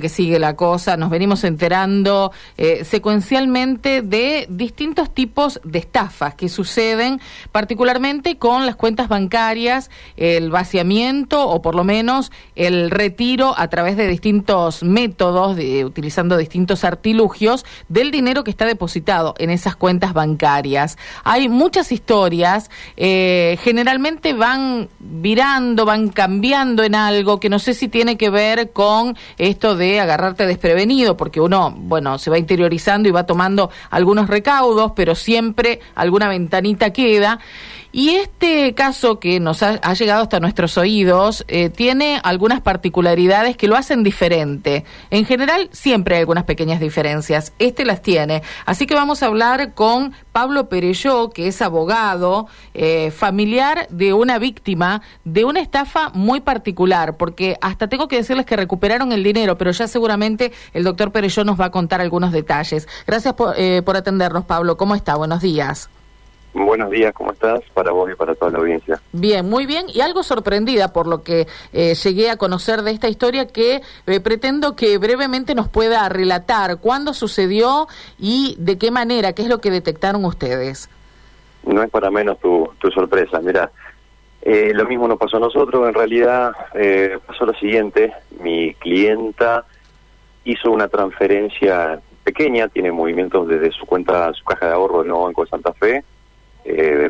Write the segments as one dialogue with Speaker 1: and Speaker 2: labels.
Speaker 1: que sigue la cosa, nos venimos enterando eh, secuencialmente de distintos tipos de estafas que suceden, particularmente con las cuentas bancarias, el vaciamiento o por lo menos el retiro a través de distintos métodos, de, utilizando distintos artilugios del dinero que está depositado en esas cuentas bancarias. Hay muchas historias, eh, generalmente van virando, van cambiando en algo que no sé si tiene que ver con esto de de agarrarte desprevenido, porque uno, bueno, se va interiorizando y va tomando algunos recaudos, pero siempre alguna ventanita queda. Y este caso que nos ha, llegado hasta nuestros oídos eh, tiene algunas particularidades que lo hacen diferente. En general, siempre hay algunas pequeñas diferencias. Este las tiene. Así que vamos a hablar con Pablo Pereyó, que es abogado, eh, familiar de una víctima de una estafa muy particular, porque hasta tengo que decirles que recuperaron el dinero, pero ya seguramente el doctor Pereyó nos va a contar algunos detalles. Gracias por, eh, por atendernos, Pablo. ¿Cómo está? Buenos días.
Speaker 2: Buenos días, ¿cómo estás? Para vos y para toda la audiencia.
Speaker 1: Bien, muy bien. Y algo sorprendida por lo que eh, llegué a conocer de esta historia que eh, pretendo que brevemente nos pueda relatar cuándo sucedió y de qué manera, qué es lo que detectaron ustedes.
Speaker 2: No es para menos tu, tu sorpresa. Mira, eh, lo mismo nos pasó a nosotros. En realidad pasó lo siguiente. Mi clienta hizo una transferencia pequeña, tiene movimientos desde su cuenta, su caja de ahorro del Nuevo Banco de Santa Fe eh,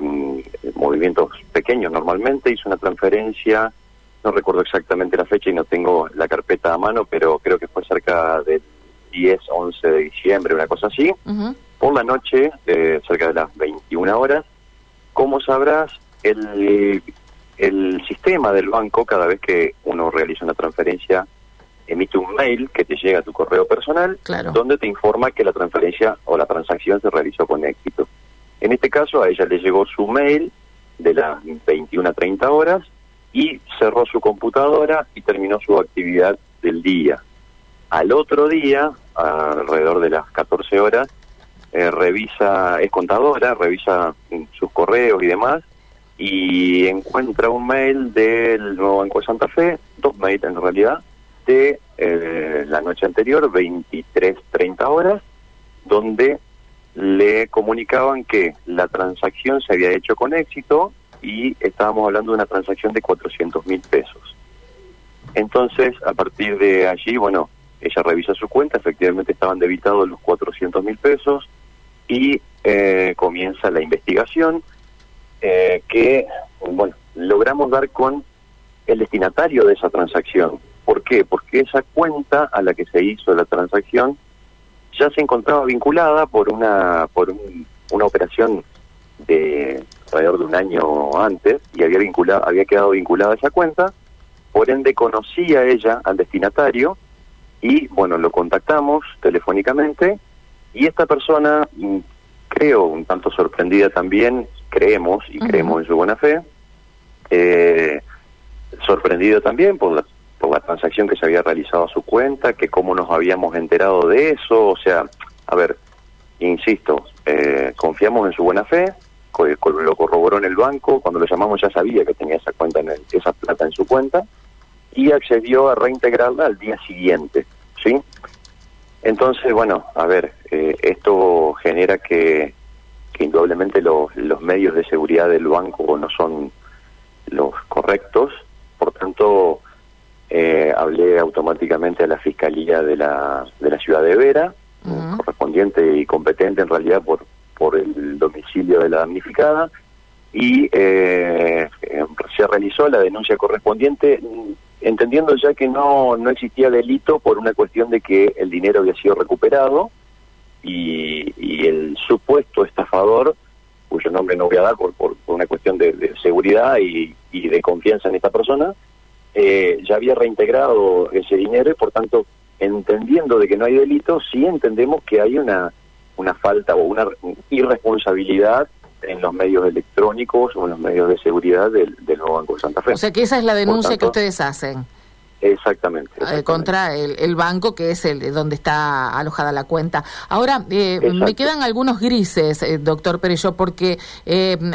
Speaker 2: movimientos pequeños normalmente, hizo una transferencia, no recuerdo exactamente la fecha y no tengo la carpeta a mano, pero creo que fue cerca del 10, 11 de diciembre, una cosa así, por la noche, eh, cerca de las 21 horas. Como sabrás, el, el sistema del banco, cada vez que uno realiza una transferencia, emite un mail que te llega a tu correo personal, donde te informa que la transferencia o la transacción se realizó con éxito. En este caso a ella le llegó su mail de las 21 a 30 horas y cerró su computadora y terminó su actividad del día. Al otro día, alrededor de las 14 horas, eh, revisa, es contadora, revisa sus correos y demás, y encuentra un mail del nuevo Banco de Santa Fe, dos mails en realidad, de eh, la noche anterior, 23.30 horas, donde le comunicaban que la transacción se había hecho con éxito y estábamos hablando de una transacción de 400 mil pesos. Entonces, a partir de allí, bueno, ella revisa su cuenta, efectivamente estaban debitados los 400 mil pesos y eh, comienza la investigación eh, que, bueno, logramos dar con el destinatario de esa transacción. ¿Por qué? Porque esa cuenta a la que se hizo la transacción ya se encontraba vinculada por una por una operación de alrededor de un año antes y había vinculado había quedado vinculada a esa cuenta por ende conocía ella al destinatario y bueno lo contactamos telefónicamente y esta persona mm, creo un tanto sorprendida también creemos y creemos en su buena fe eh, sorprendido también por la por la transacción que se había realizado a su cuenta, que cómo nos habíamos enterado de eso, o sea, a ver, insisto, eh, confiamos en su buena fe, lo corroboró en el banco, cuando lo llamamos ya sabía que tenía esa cuenta en esa plata en su cuenta y accedió a reintegrarla al día siguiente, ¿sí? Entonces, bueno, a ver, eh, esto genera que, que indudablemente los, los medios de seguridad del banco no son los correctos, por tanto, eh, hablé automáticamente a la Fiscalía de la, de la ciudad de Vera, correspondiente y competente en realidad por, por el domicilio de la damnificada, y eh, se realizó la denuncia correspondiente entendiendo ya que no, no existía delito por una cuestión de que el dinero había sido recuperado y, y el supuesto estafador, cuyo nombre no voy a dar por, por, una cuestión de, seguridad y, y de confianza en esta persona, eh, ya había reintegrado ese dinero y por tanto, entendiendo de que no hay delito, sí entendemos que hay una, una falta o una irresponsabilidad en los medios electrónicos o en los medios de seguridad del, nuevo Banco de Santa Fe.
Speaker 1: O sea que esa es la denuncia que ustedes hacen.
Speaker 2: Exactamente.
Speaker 1: Eh, contra el, banco que es el donde está alojada la cuenta. Ahora, eh, me quedan algunos grises, eh, doctor Perello, porque,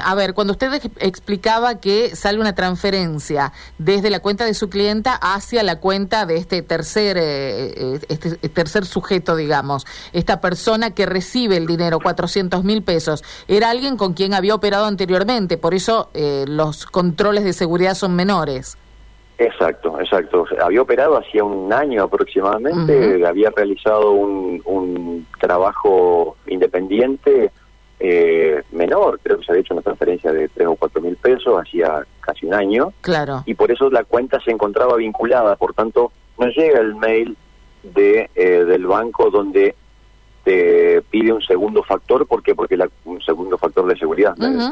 Speaker 1: a ver, cuando usted explicaba que sale una transferencia desde la cuenta de su clienta hacia la cuenta de este tercer, este tercer sujeto, digamos, esta persona que recibe el dinero, 400 mil pesos, era alguien con quien había operado anteriormente, por eso los controles de seguridad son menores.
Speaker 2: Exacto, exacto. Había operado hacía un año aproximadamente, había realizado un, un trabajo independiente eh, menor, creo que se había hecho una transferencia de 3 o 4 mil pesos hacía casi un año.
Speaker 1: Claro.
Speaker 2: Y por eso la cuenta se encontraba vinculada, por tanto, no llega el mail de eh, del banco donde te pide un segundo factor, ¿por qué? Porque la, un segundo factor de seguridad, no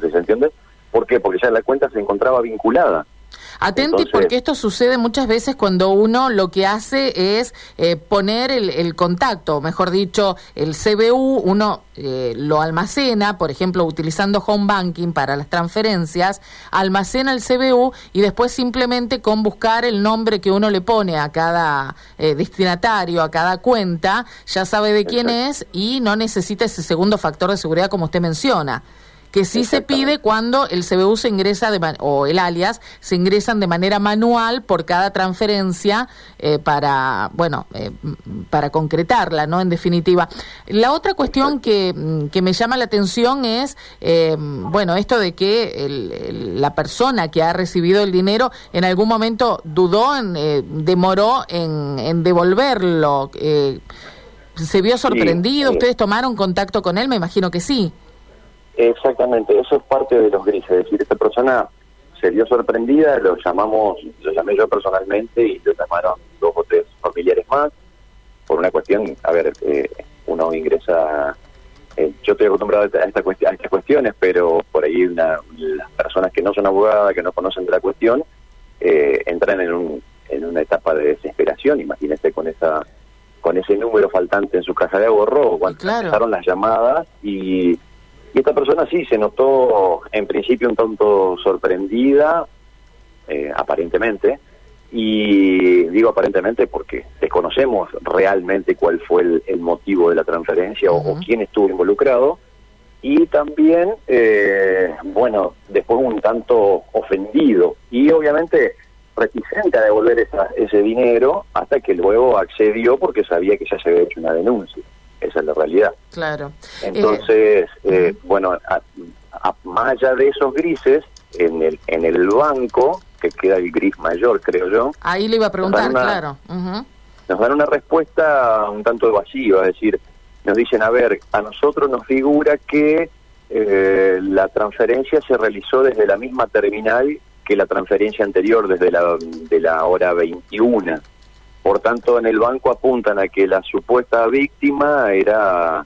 Speaker 2: sé si se entiende. ¿Por qué? Porque ya la cuenta se encontraba vinculada.
Speaker 1: Atenti porque esto sucede muchas veces cuando uno lo que hace es eh, poner el, contacto, mejor dicho, el CBU, uno eh, lo almacena, por ejemplo, utilizando home banking para las transferencias, almacena el CBU y después simplemente con buscar el nombre que uno le pone a cada eh, destinatario, a cada cuenta, ya sabe de quién es y no necesita ese segundo factor de seguridad como usted menciona que sí se pide cuando el CBU se ingresa de o el alias se ingresan de manera manual por cada transferencia eh, para bueno eh, para concretarla no en definitiva. La otra cuestión que, mm, que me llama la atención es eh, bueno esto de que la persona que ha recibido el dinero en algún momento dudó en, demoró en, en devolverlo. Se vio sorprendido ustedes tomaron contacto con él me imagino que sí
Speaker 2: Exactamente, eso es parte de los grises. Es decir, esta persona se vio sorprendida, lo llamamos, lo llamé yo personalmente y lo llamaron dos o tres familiares más por una cuestión, a ver, eh, uno ingresa, eh, yo estoy acostumbrado a, esta cuestión, a estas cuestiones, pero por ahí una, las personas que no son abogadas, que no conocen de la cuestión, eh, entran en, un, en una etapa de desesperación, imagínese con esa con ese número faltante en su caja de ahorro, cuando empezaron las llamadas y y esta persona sí se notó en principio un tanto sorprendida, eh, aparentemente, y digo aparentemente porque desconocemos realmente cuál fue el, motivo de la transferencia o, quién estuvo involucrado, y también, eh, bueno, después un tanto ofendido y obviamente reticente a devolver ese dinero hasta que luego accedió porque sabía que ya se había hecho una denuncia esa es la realidad.
Speaker 1: Claro.
Speaker 2: Entonces, eh, bueno, más allá de esos grises, en el, en el banco, que queda el gris mayor, creo yo.
Speaker 1: Ahí le iba a preguntar, claro.
Speaker 2: Nos dan una respuesta un tanto evasiva, es decir, nos dicen, a ver, a nosotros nos figura que eh, la transferencia se realizó desde la misma terminal que la transferencia anterior, desde la, de la hora 21. Por tanto, en el banco apuntan a que la supuesta víctima era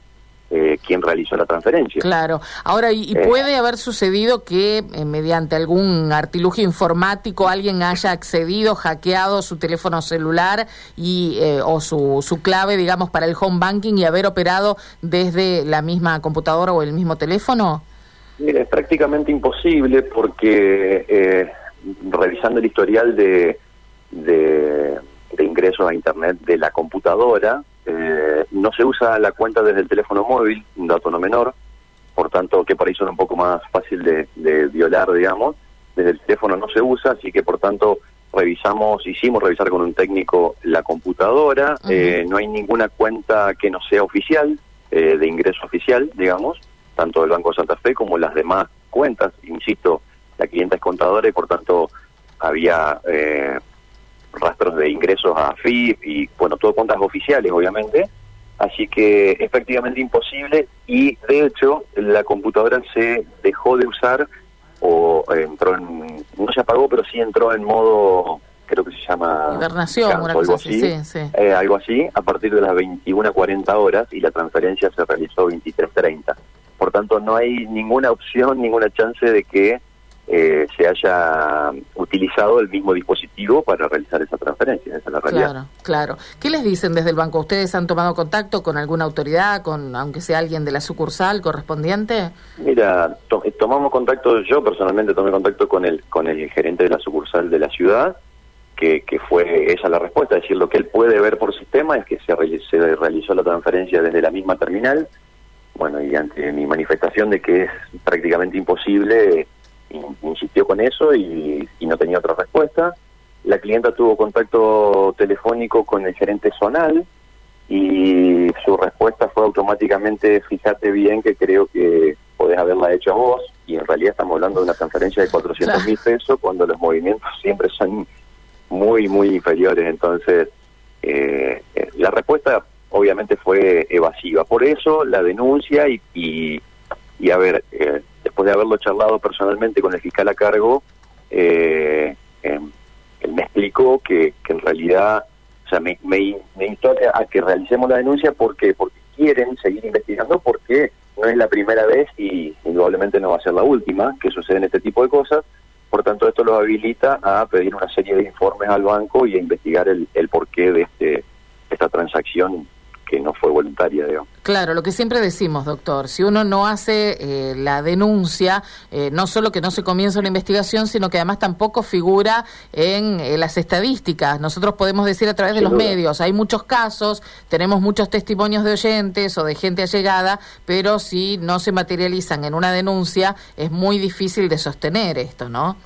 Speaker 2: eh, quien realizó la transferencia.
Speaker 1: Claro. Ahora, ¿y, eh. puede haber sucedido que eh, mediante algún artilugio informático alguien haya accedido, hackeado su teléfono celular y o su, su clave, digamos, para el home banking y haber operado desde la misma computadora o el mismo teléfono?
Speaker 2: Mira, es prácticamente imposible porque revisando el historial de, de de ingreso a Internet de la computadora. Eh, no se usa la cuenta desde el teléfono móvil, un dato no menor, por tanto que por ahí son un poco más fácil de, violar, digamos. Desde el teléfono no se usa, así que por tanto revisamos, hicimos revisar con un técnico la computadora, eh, no hay ninguna cuenta que no sea oficial, eh, de ingreso oficial, digamos, tanto del Banco Santa Fe como las demás cuentas, insisto, la clienta es contadora y por tanto había eh, rastros de ingresos a FIP y, bueno, todo cuentas oficiales, obviamente. Así que es prácticamente imposible y, de hecho, la computadora se dejó de usar o entró en, no se apagó, pero sí entró en modo, creo que se llama...
Speaker 1: Hibernación, algo así, sí, sí.
Speaker 2: Eh, algo así, a partir de las 21.40 horas y la transferencia se realizó 23.30. Por tanto, no hay ninguna opción, ninguna chance de que eh, se haya utilizado el mismo dispositivo para realizar esa transferencia. Esa es la realidad.
Speaker 1: Claro, claro. ¿Qué les dicen desde el banco? ¿Ustedes han tomado contacto con alguna autoridad, con aunque sea alguien de la sucursal correspondiente?
Speaker 2: Mira, tomamos contacto, yo personalmente tomé contacto con el, con el gerente de la sucursal de la ciudad, que, que, fue esa la respuesta, es decir, lo que él puede ver por sistema es que se, se realizó la transferencia desde la misma terminal, bueno, y ante mi manifestación de que es prácticamente imposible, insistió con eso y, y no tenía otra respuesta. La clienta tuvo contacto telefónico con el gerente zonal y su respuesta fue automáticamente, fíjate bien que creo que podés haberla hecho a vos y en realidad estamos hablando de una transferencia de 400 mil pesos cuando los movimientos siempre son muy, muy inferiores. Entonces, eh, eh, la respuesta obviamente fue evasiva. Por eso la denuncia y, y, a ver, eh, después de haberlo charlado personalmente con el fiscal a cargo, eh, em, él me explicó que, que en realidad, o sea, me, me, instó a que realicemos la denuncia porque porque quieren seguir investigando porque no es la primera vez y indudablemente no va a ser la última que suceden este tipo de cosas. Por tanto, esto lo habilita a pedir una serie de informes al banco y a investigar el, el porqué de este, esta transacción que no fue voluntaria, digamos.
Speaker 1: Claro, lo que siempre decimos, doctor, si uno no hace eh, la denuncia, eh, no solo que no se comienza la investigación, sino que además tampoco figura en eh, las estadísticas. Nosotros podemos decir a través de los medios, hay muchos casos, tenemos muchos testimonios de oyentes o de gente allegada, pero si no se materializan en una denuncia, es muy difícil de sostener esto, ¿no?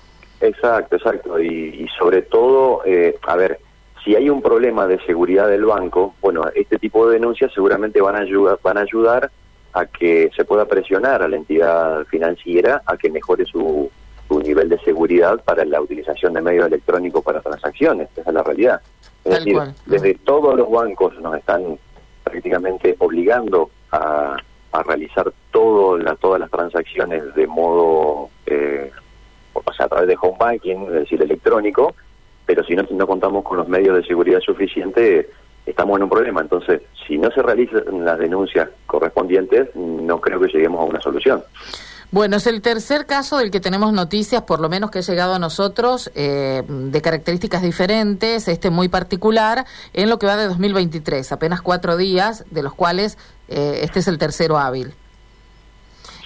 Speaker 2: Exacto, exacto. Y, y sobre todo, a ver, si hay un problema de seguridad del banco, bueno, este tipo de denuncias seguramente van a ayudar, van a ayudar a que se pueda presionar a la entidad financiera a que mejore su, nivel de seguridad para la utilización de medios electrónicos para transacciones. Esa es la realidad. Es decir, desde todos los bancos nos están prácticamente obligando a, realizar todo la, todas las transacciones de modo, eh, o sea, a través de home banking, es decir, electrónico, pero si no, no contamos con los medios de seguridad suficientes, estamos en un problema. Entonces, si no se realizan las denuncias correspondientes, no creo que lleguemos a una solución.
Speaker 1: Bueno, es el tercer caso del que tenemos noticias, por lo menos que ha llegado a nosotros, eh, de características diferentes, este muy particular, en lo que va de 2023, apenas cuatro días, de los cuales eh, este es el tercero hábil.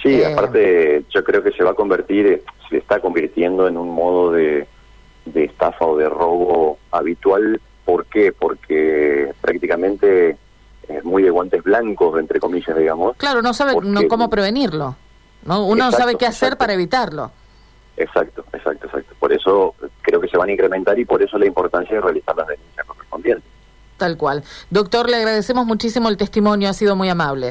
Speaker 2: Sí, eh, aparte yo creo que se va a convertir, se está convirtiendo en un modo de, de estafa o de robo habitual. ¿Por qué? Porque prácticamente es muy de guantes blancos, entre comillas, digamos.
Speaker 1: Claro, no sabe no, cómo prevenirlo. ¿no? Uno no sabe qué hacer para evitarlo.
Speaker 2: Exacto, exacto, exacto. Por eso creo que se van a incrementar y por eso la importancia de realizar las denuncias correspondientes.
Speaker 1: Tal cual. Doctor, le agradecemos muchísimo el testimonio, ha sido muy amable.